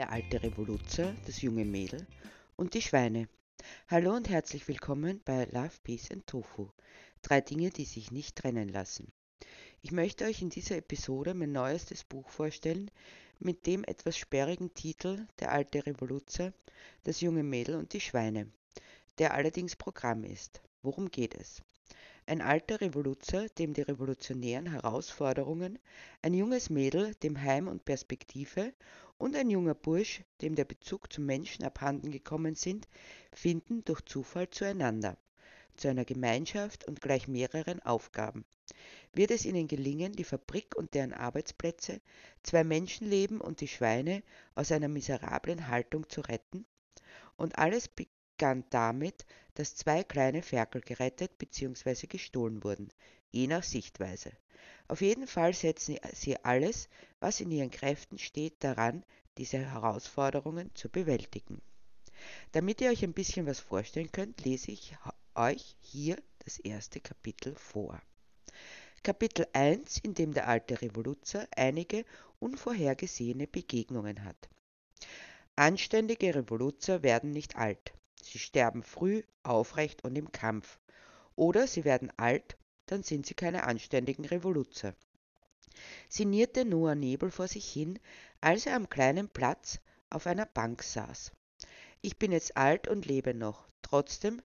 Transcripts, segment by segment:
der alte Revoluzer, das junge Mädel und die Schweine. Hallo und herzlich willkommen bei Love, Peace and Tofu. Drei Dinge, die sich nicht trennen lassen. Ich möchte euch in dieser Episode mein neuestes Buch vorstellen mit dem etwas sperrigen Titel Der alte Revoluzer, das junge Mädel und die Schweine, der allerdings Programm ist. Worum geht es? Ein alter Revoluzer, dem die revolutionären Herausforderungen, ein junges Mädel, dem Heim und Perspektive und ein junger Bursch, dem der Bezug zum Menschen abhanden gekommen sind, finden durch Zufall zueinander, zu einer Gemeinschaft und gleich mehreren Aufgaben. Wird es ihnen gelingen, die Fabrik und deren Arbeitsplätze, zwei Menschenleben und die Schweine aus einer miserablen Haltung zu retten? Und alles begann damit, dass zwei kleine Ferkel gerettet bzw. gestohlen wurden, je nach Sichtweise. Auf jeden Fall setzen sie alles, was in ihren Kräften steht, daran, diese Herausforderungen zu bewältigen. Damit ihr euch ein bisschen was vorstellen könnt, lese ich euch hier das erste Kapitel vor. Kapitel 1, in dem der alte Revoluzer einige unvorhergesehene Begegnungen hat. Anständige Revoluzer werden nicht alt. Sie sterben früh, aufrecht und im Kampf. Oder sie werden alt, dann sind sie keine anständigen Revoluzer. Sinnierte Noah Nebel vor sich hin, als er am kleinen Platz auf einer Bank saß. Ich bin jetzt alt und lebe noch. Trotzdem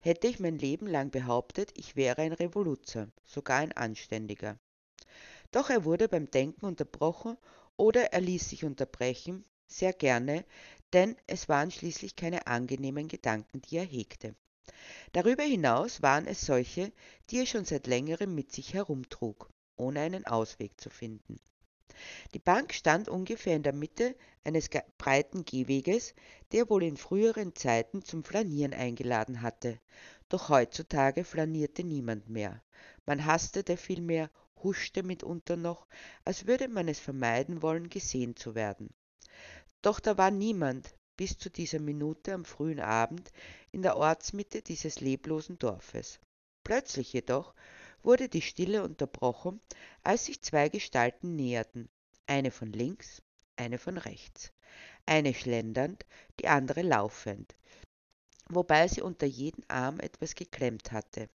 hätte ich mein Leben lang behauptet, ich wäre ein Revoluzer, sogar ein Anständiger. Doch er wurde beim Denken unterbrochen oder er ließ sich unterbrechen, sehr gerne, denn es waren schließlich keine angenehmen Gedanken, die er hegte. Darüber hinaus waren es solche, die er schon seit längerem mit sich herumtrug, ohne einen Ausweg zu finden. Die Bank stand ungefähr in der Mitte eines breiten Gehweges, der wohl in früheren Zeiten zum Flanieren eingeladen hatte. Doch heutzutage flanierte niemand mehr. Man hastete vielmehr, huschte mitunter noch, als würde man es vermeiden wollen, gesehen zu werden. Doch da war niemand, bis zu dieser Minute am frühen Abend in der Ortsmitte dieses leblosen Dorfes. Plötzlich jedoch wurde die Stille unterbrochen, als sich zwei Gestalten näherten, eine von links, eine von rechts, eine schlendernd, die andere laufend, wobei sie unter jeden Arm etwas geklemmt hatte.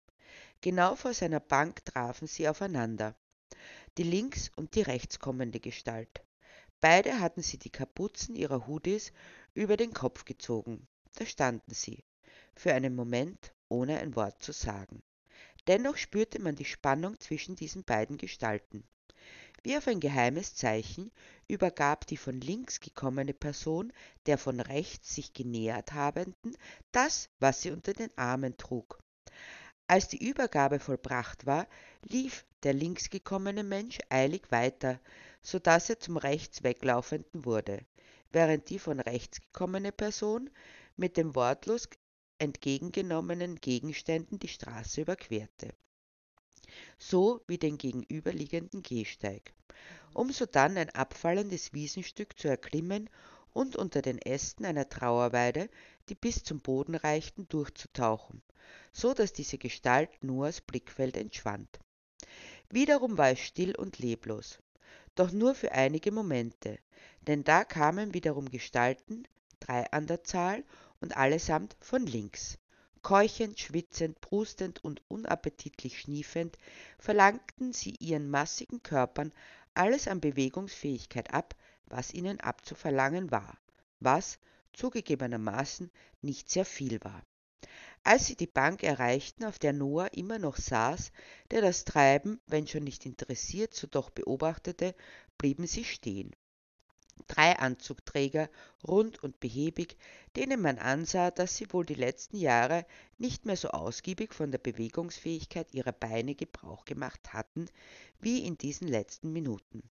Genau vor seiner Bank trafen sie aufeinander, die links und die rechts kommende Gestalt. Beide hatten sie die Kapuzen ihrer Hoodies über den Kopf gezogen. Da standen sie, für einen Moment ohne ein Wort zu sagen. Dennoch spürte man die Spannung zwischen diesen beiden Gestalten. Wie auf ein geheimes Zeichen übergab die von links gekommene Person der von rechts sich genähert habenden das, was sie unter den Armen trug. Als die Übergabe vollbracht war, lief der links gekommene Mensch eilig weiter, so dass er zum rechts weglaufenden wurde, während die von rechts gekommene Person mit dem wortlos entgegengenommenen Gegenständen die Straße überquerte, so wie den gegenüberliegenden Gehsteig, um sodann ein abfallendes Wiesenstück zu erklimmen und unter den Ästen einer Trauerweide, die bis zum Boden reichten, durchzutauchen, so dass diese Gestalt Noahs Blickfeld entschwand. Wiederum war es still und leblos, doch nur für einige Momente, denn da kamen wiederum Gestalten, drei an der Zahl, und allesamt von links. Keuchend, schwitzend, prustend und unappetitlich schniefend verlangten sie ihren massigen Körpern alles an Bewegungsfähigkeit ab, was ihnen abzuverlangen war, was zugegebenermaßen nicht sehr viel war. Als sie die Bank erreichten, auf der Noah immer noch saß, der das Treiben, wenn schon nicht interessiert, so doch beobachtete, blieben sie stehen drei Anzugträger, rund und behäbig, denen man ansah, dass sie wohl die letzten Jahre nicht mehr so ausgiebig von der Bewegungsfähigkeit ihrer Beine Gebrauch gemacht hatten, wie in diesen letzten Minuten.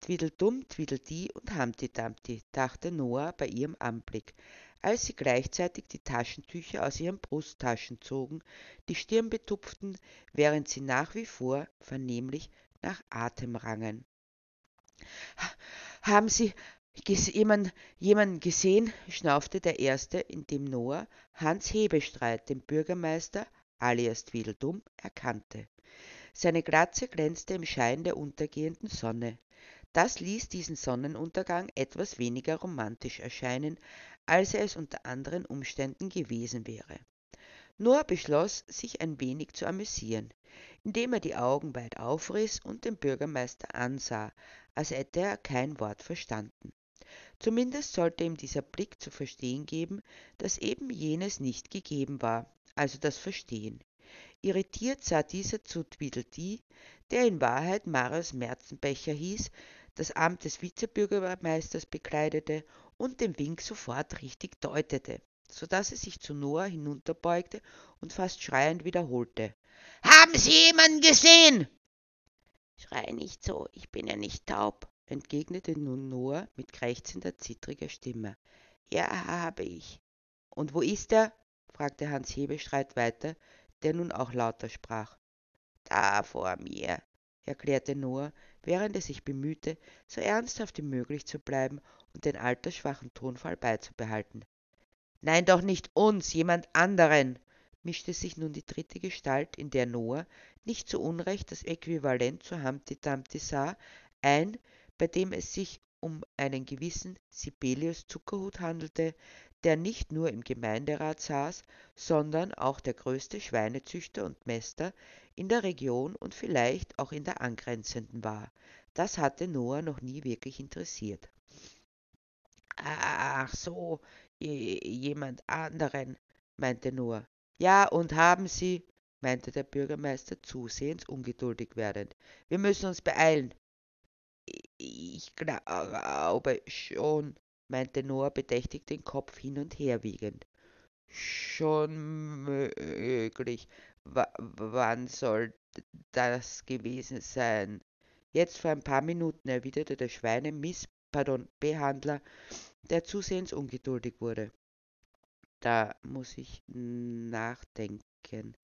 Tweedledum, Tweedledee und Humpty Dumpty, dachte Noah bei ihrem Anblick, als sie gleichzeitig die Taschentücher aus ihren Brusttaschen zogen, die Stirn betupften, während sie nach wie vor vernehmlich nach Atem rangen. Haben Sie jemand, jemanden gesehen? schnaufte der Erste, indem Noah Hans Hebestreit, den Bürgermeister alias Tweedledum, erkannte. Seine Glatze glänzte im Schein der untergehenden Sonne. Das ließ diesen Sonnenuntergang etwas weniger romantisch erscheinen, als er es unter anderen Umständen gewesen wäre. Noah beschloss, sich ein wenig zu amüsieren, indem er die Augen weit aufriß und den Bürgermeister ansah, als hätte er kein Wort verstanden. Zumindest sollte ihm dieser Blick zu verstehen geben, dass eben jenes nicht gegeben war, also das Verstehen. Irritiert sah dieser zu Tweedledee, der in Wahrheit Marius Merzenbecher hieß, das Amt des Vizebürgermeisters bekleidete und den Wink sofort richtig deutete, so dass er sich zu Noah hinunterbeugte und fast schreiend wiederholte. Haben Sie jemanden gesehen? Schrei nicht so, ich bin ja nicht taub, entgegnete nun Noah mit krächzender, zittriger Stimme. Ja, habe ich. Und wo ist er? fragte Hans Hebestreit weiter, der nun auch lauter sprach. Da vor mir, erklärte Noah, während er sich bemühte, so ernsthaft wie möglich zu bleiben und den altersschwachen Tonfall beizubehalten. Nein, doch nicht uns, jemand anderen, mischte sich nun die dritte Gestalt, in der Noah, nicht zu Unrecht das Äquivalent zu Humpty Dumpty sah, ein, bei dem es sich um einen gewissen Sibelius Zuckerhut handelte, der nicht nur im Gemeinderat saß, sondern auch der größte Schweinezüchter und Mäster in der Region und vielleicht auch in der angrenzenden war. Das hatte Noah noch nie wirklich interessiert. Ach so, jemand anderen, meinte Noah. Ja, und haben Sie, meinte der Bürgermeister zusehends ungeduldig werdend. Wir müssen uns beeilen. Ich glaube schon, meinte Noah bedächtig den Kopf hin und her wiegend. Schon möglich. W wann soll das gewesen sein? Jetzt vor ein paar Minuten, erwiderte der Schweine-Miss, pardon, Behandler, der zusehends ungeduldig wurde. Da muss ich nachdenken,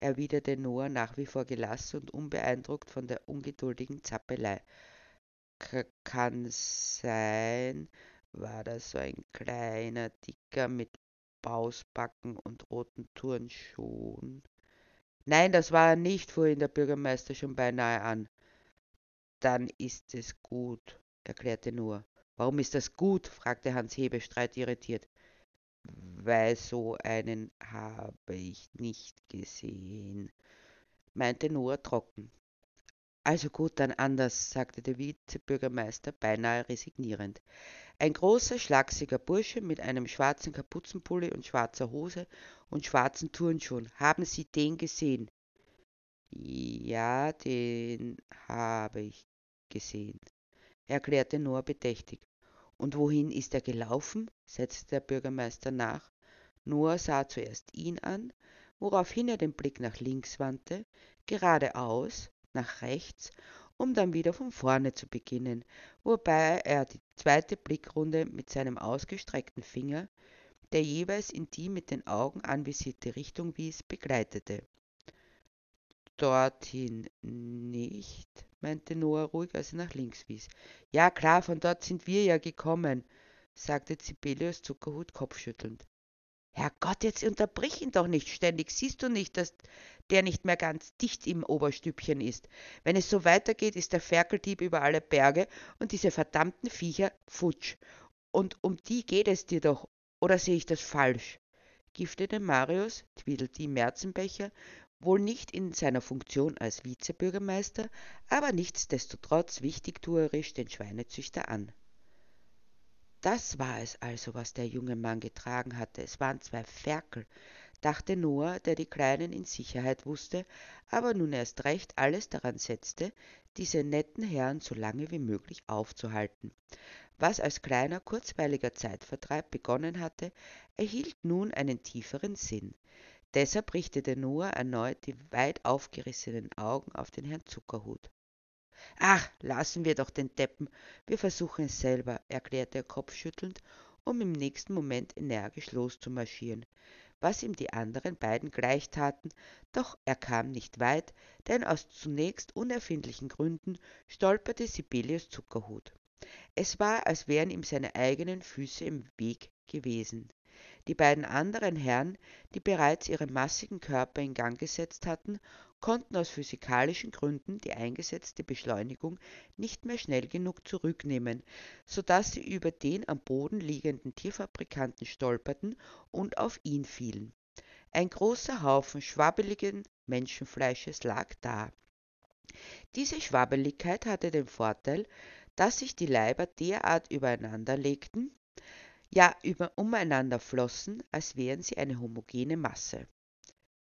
erwiderte Noah nach wie vor gelassen und unbeeindruckt von der ungeduldigen Zappelei. K kann sein, war das so ein kleiner Dicker mit Bausbacken und roten Turnschuhen. Nein, das war er nicht, fuhr ihn der Bürgermeister schon beinahe an. Dann ist es gut, erklärte Noah. Warum ist das gut? fragte Hans Hebestreit irritiert. Weil so einen habe ich nicht gesehen, meinte Noah trocken. Also gut, dann anders, sagte der Vizebürgermeister beinahe resignierend. Ein großer, schlachsiger Bursche mit einem schwarzen Kapuzenpulli und schwarzer Hose und schwarzen Turnschuhen. Haben Sie den gesehen? Ja, den habe ich gesehen, erklärte Noah bedächtig. Und wohin ist er gelaufen? setzte der Bürgermeister nach. Noah sah zuerst ihn an, woraufhin er den Blick nach links wandte, geradeaus, nach rechts, um dann wieder von vorne zu beginnen, wobei er die zweite Blickrunde mit seinem ausgestreckten Finger, der jeweils in die mit den Augen anvisierte Richtung wies, begleitete. Dorthin nicht, meinte Noah ruhig, als er nach links wies. Ja, klar, von dort sind wir ja gekommen, sagte Sibelius Zuckerhut kopfschüttelnd. Herrgott, jetzt unterbrich ihn doch nicht ständig. Siehst du nicht, dass der nicht mehr ganz dicht im Oberstübchen ist? Wenn es so weitergeht, ist der Ferkeldieb über alle Berge und diese verdammten Viecher futsch. Und um die geht es dir doch, oder sehe ich das falsch? giftete Marius, Tweedledee Merzenbecher, wohl nicht in seiner Funktion als Vizebürgermeister, aber nichtsdestotrotz wichtigtuerisch den Schweinezüchter an. Das war es also, was der junge Mann getragen hatte. Es waren zwei Ferkel, dachte Noah, der die Kleinen in Sicherheit wusste, aber nun erst recht alles daran setzte, diese netten Herren so lange wie möglich aufzuhalten. Was als kleiner, kurzweiliger Zeitvertreib begonnen hatte, erhielt nun einen tieferen Sinn. Deshalb richtete Noah erneut die weit aufgerissenen Augen auf den Herrn Zuckerhut. Ach, lassen wir doch den Deppen, wir versuchen es selber, erklärte er kopfschüttelnd, um im nächsten Moment energisch loszumarschieren, was ihm die anderen beiden gleich taten, doch er kam nicht weit, denn aus zunächst unerfindlichen Gründen stolperte Sibelius Zuckerhut. Es war, als wären ihm seine eigenen Füße im Weg gewesen. Die beiden anderen Herren, die bereits ihre massigen Körper in Gang gesetzt hatten, konnten aus physikalischen Gründen die eingesetzte Beschleunigung nicht mehr schnell genug zurücknehmen, so dass sie über den am Boden liegenden Tierfabrikanten stolperten und auf ihn fielen. Ein großer Haufen schwabbeligen Menschenfleisches lag da. Diese Schwabbeligkeit hatte den Vorteil, dass sich die Leiber derart übereinander legten, ja über, umeinander flossen, als wären sie eine homogene Masse.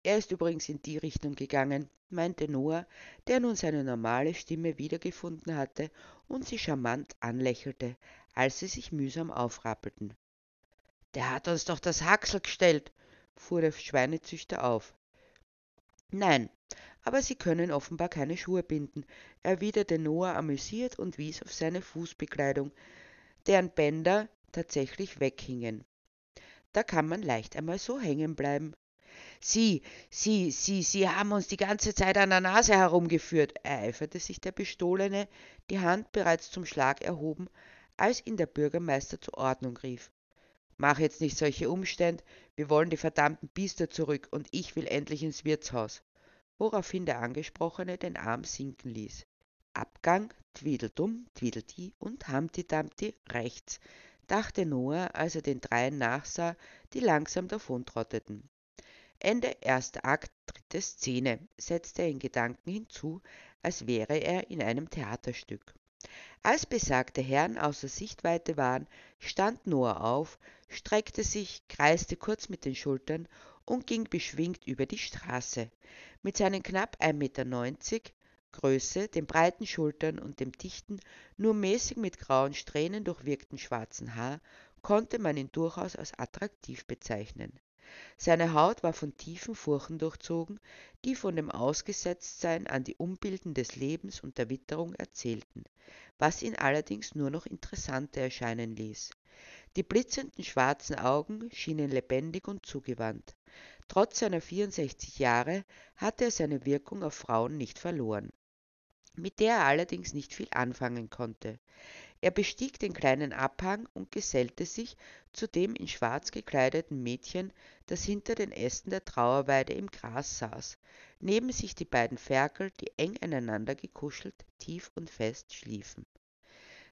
Er ist übrigens in die Richtung gegangen, meinte Noah, der nun seine normale Stimme wiedergefunden hatte und sie charmant anlächelte, als sie sich mühsam aufrappelten. Der hat uns doch das Haxel gestellt, fuhr der Schweinezüchter auf. Nein, aber Sie können offenbar keine Schuhe binden, erwiderte Noah amüsiert und wies auf seine Fußbekleidung, deren Bänder tatsächlich weghingen. Da kann man leicht einmal so hängen bleiben. Sie, Sie, Sie, Sie haben uns die ganze Zeit an der Nase herumgeführt, ereiferte sich der Bestohlene, die Hand bereits zum Schlag erhoben, als ihn der Bürgermeister zur Ordnung rief. Mach jetzt nicht solche Umstände, wir wollen die verdammten Biester zurück und ich will endlich ins Wirtshaus. Woraufhin der Angesprochene den Arm sinken ließ. Abgang, Tweedledum, Tweedledee und Humpty Dumpty rechts, dachte Noah, als er den dreien nachsah, die langsam davontrotteten. Ende erster Akt, dritte Szene, setzte er in Gedanken hinzu, als wäre er in einem Theaterstück. Als besagte Herren außer Sichtweite waren, stand Noah auf, streckte sich, kreiste kurz mit den Schultern und ging beschwingt über die Straße. Mit seinen knapp 1,90 Meter Größe, den breiten Schultern und dem dichten, nur mäßig mit grauen Strähnen durchwirkten schwarzen Haar konnte man ihn durchaus als attraktiv bezeichnen. Seine Haut war von tiefen Furchen durchzogen, die von dem Ausgesetztsein an die Umbilden des Lebens und der Witterung erzählten, was ihn allerdings nur noch interessanter erscheinen ließ. Die blitzenden schwarzen Augen schienen lebendig und zugewandt. Trotz seiner 64 Jahre hatte er seine Wirkung auf Frauen nicht verloren, mit der er allerdings nicht viel anfangen konnte. Er bestieg den kleinen Abhang und gesellte sich zu dem in schwarz gekleideten Mädchen, das hinter den Ästen der Trauerweide im Gras saß, neben sich die beiden Ferkel, die eng aneinander gekuschelt, tief und fest schliefen.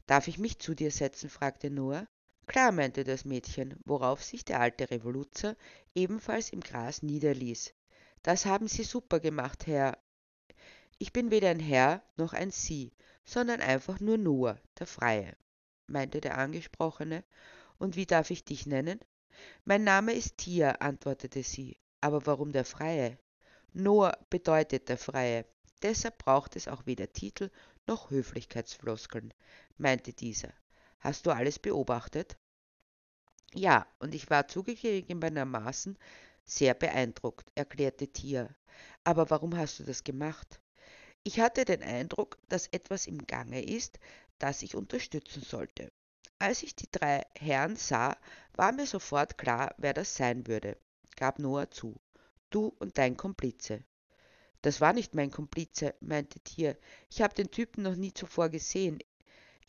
Darf ich mich zu dir setzen? fragte Noah. Klar, meinte das Mädchen, worauf sich der alte Revoluzer ebenfalls im Gras niederließ. Das haben Sie super gemacht, Herr. Ich bin weder ein Herr noch ein Sie, sondern einfach nur Noah, der Freie, meinte der Angesprochene. Und wie darf ich dich nennen? Mein Name ist Tia, antwortete sie. Aber warum der Freie? Noah bedeutet der Freie. Deshalb braucht es auch weder Titel noch Höflichkeitsfloskeln, meinte dieser. Hast du alles beobachtet? Ja, und ich war zugegebenermaßen sehr beeindruckt, erklärte Tia. Aber warum hast du das gemacht? Ich hatte den Eindruck, dass etwas im Gange ist, das ich unterstützen sollte. Als ich die drei Herren sah, war mir sofort klar, wer das sein würde, gab Noah zu. Du und dein Komplize. Das war nicht mein Komplize, meinte Tier. Ich habe den Typen noch nie zuvor gesehen.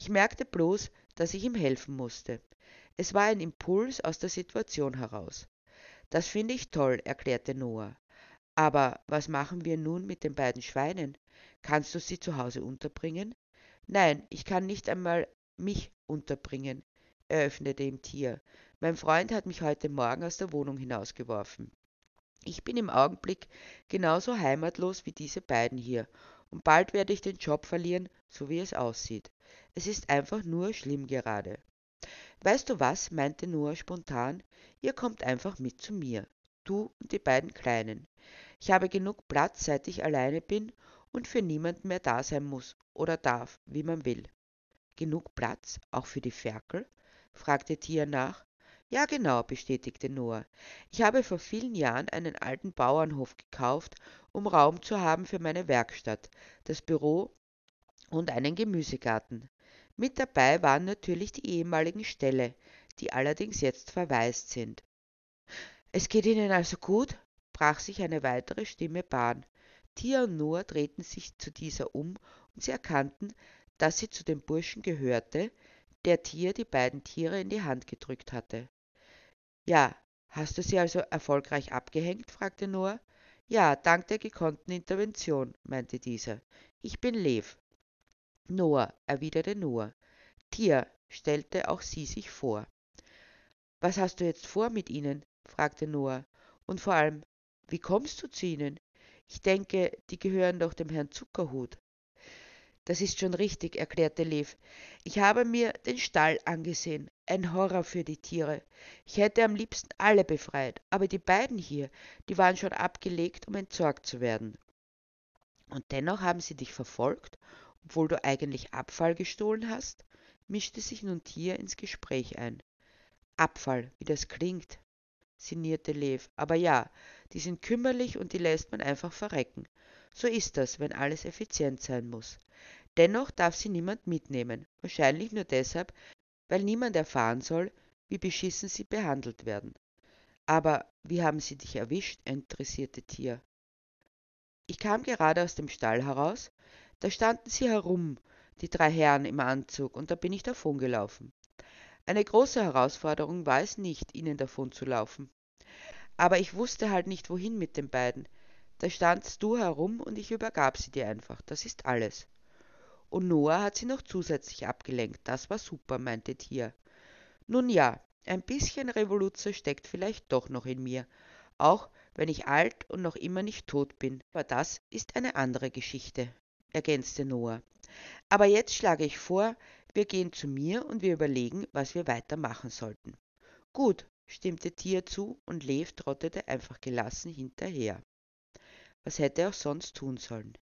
Ich merkte bloß, dass ich ihm helfen musste. Es war ein Impuls aus der Situation heraus. Das finde ich toll, erklärte Noah. Aber was machen wir nun mit den beiden Schweinen? Kannst du sie zu Hause unterbringen? Nein, ich kann nicht einmal mich unterbringen, eröffnete ihm Tier. Mein Freund hat mich heute Morgen aus der Wohnung hinausgeworfen. Ich bin im Augenblick genauso heimatlos wie diese beiden hier, und bald werde ich den Job verlieren, so wie es aussieht. Es ist einfach nur schlimm gerade. Weißt du was, meinte Noah spontan, ihr kommt einfach mit zu mir, du und die beiden Kleinen. Ich habe genug Platz, seit ich alleine bin und für niemanden mehr da sein muss oder darf, wie man will. Genug Platz, auch für die Ferkel? fragte Tia nach. Ja, genau, bestätigte Noah. Ich habe vor vielen Jahren einen alten Bauernhof gekauft, um Raum zu haben für meine Werkstatt, das Büro und einen Gemüsegarten. Mit dabei waren natürlich die ehemaligen Ställe, die allerdings jetzt verwaist sind. Es geht Ihnen also gut? brach sich eine weitere Stimme Bahn. Tia und Noah drehten sich zu dieser um und sie erkannten, dass sie zu dem Burschen gehörte, der Tia die beiden Tiere in die Hand gedrückt hatte. Ja, hast du sie also erfolgreich abgehängt? fragte Noah. Ja, dank der gekonnten Intervention, meinte dieser. Ich bin Lev. Noah, erwiderte Noah. Tier, stellte auch sie sich vor. Was hast du jetzt vor mit ihnen? Fragte Noah. Und vor allem, wie kommst du zu ihnen? Ich denke, die gehören doch dem Herrn Zuckerhut. Das ist schon richtig, erklärte Lev. Ich habe mir den Stall angesehen. Ein Horror für die Tiere. Ich hätte am liebsten alle befreit, aber die beiden hier, die waren schon abgelegt, um entsorgt zu werden. Und dennoch haben sie dich verfolgt, obwohl du eigentlich Abfall gestohlen hast? mischte sich nun Tia ins Gespräch ein. Abfall, wie das klingt, sinnierte Lev. Aber ja, die sind kümmerlich und die lässt man einfach verrecken. So ist das, wenn alles effizient sein muss. Dennoch darf sie niemand mitnehmen, wahrscheinlich nur deshalb, weil niemand erfahren soll, wie beschissen sie behandelt werden. Aber wie haben sie dich erwischt? interessierte Tier. Ich kam gerade aus dem Stall heraus, da standen sie herum, die drei Herren im Anzug, und da bin ich davongelaufen. Eine große Herausforderung war es nicht, ihnen davonzulaufen. Aber ich wusste halt nicht, wohin mit den beiden. Da standst du herum und ich übergab sie dir einfach. Das ist alles. Und Noah hat sie noch zusätzlich abgelenkt. Das war super, meinte Tia. Nun ja, ein bisschen Revoluzer steckt vielleicht doch noch in mir, auch wenn ich alt und noch immer nicht tot bin. Aber das ist eine andere Geschichte, ergänzte Noah. Aber jetzt schlage ich vor, wir gehen zu mir und wir überlegen, was wir weitermachen sollten. Gut, stimmte Tia zu und Lev trottete einfach gelassen hinterher. Was hätte er auch sonst tun sollen?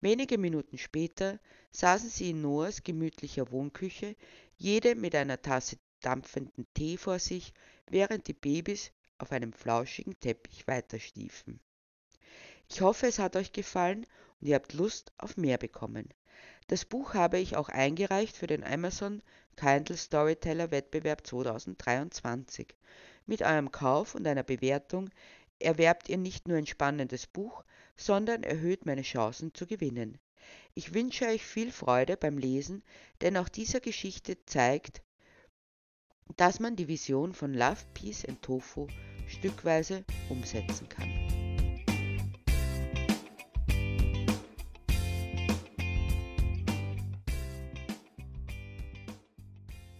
Wenige Minuten später saßen sie in Noahs gemütlicher Wohnküche, jede mit einer Tasse dampfenden Tee vor sich, während die Babys auf einem flauschigen Teppich weiterstiefen. Ich hoffe, es hat euch gefallen und ihr habt Lust auf mehr bekommen. Das Buch habe ich auch eingereicht für den Amazon Kindle Storyteller Wettbewerb 2023. Mit eurem Kauf und einer Bewertung erwerbt ihr nicht nur ein spannendes Buch, sondern erhöht meine Chancen zu gewinnen. Ich wünsche euch viel Freude beim Lesen, denn auch diese Geschichte zeigt, dass man die Vision von Love, Peace and Tofu stückweise umsetzen kann.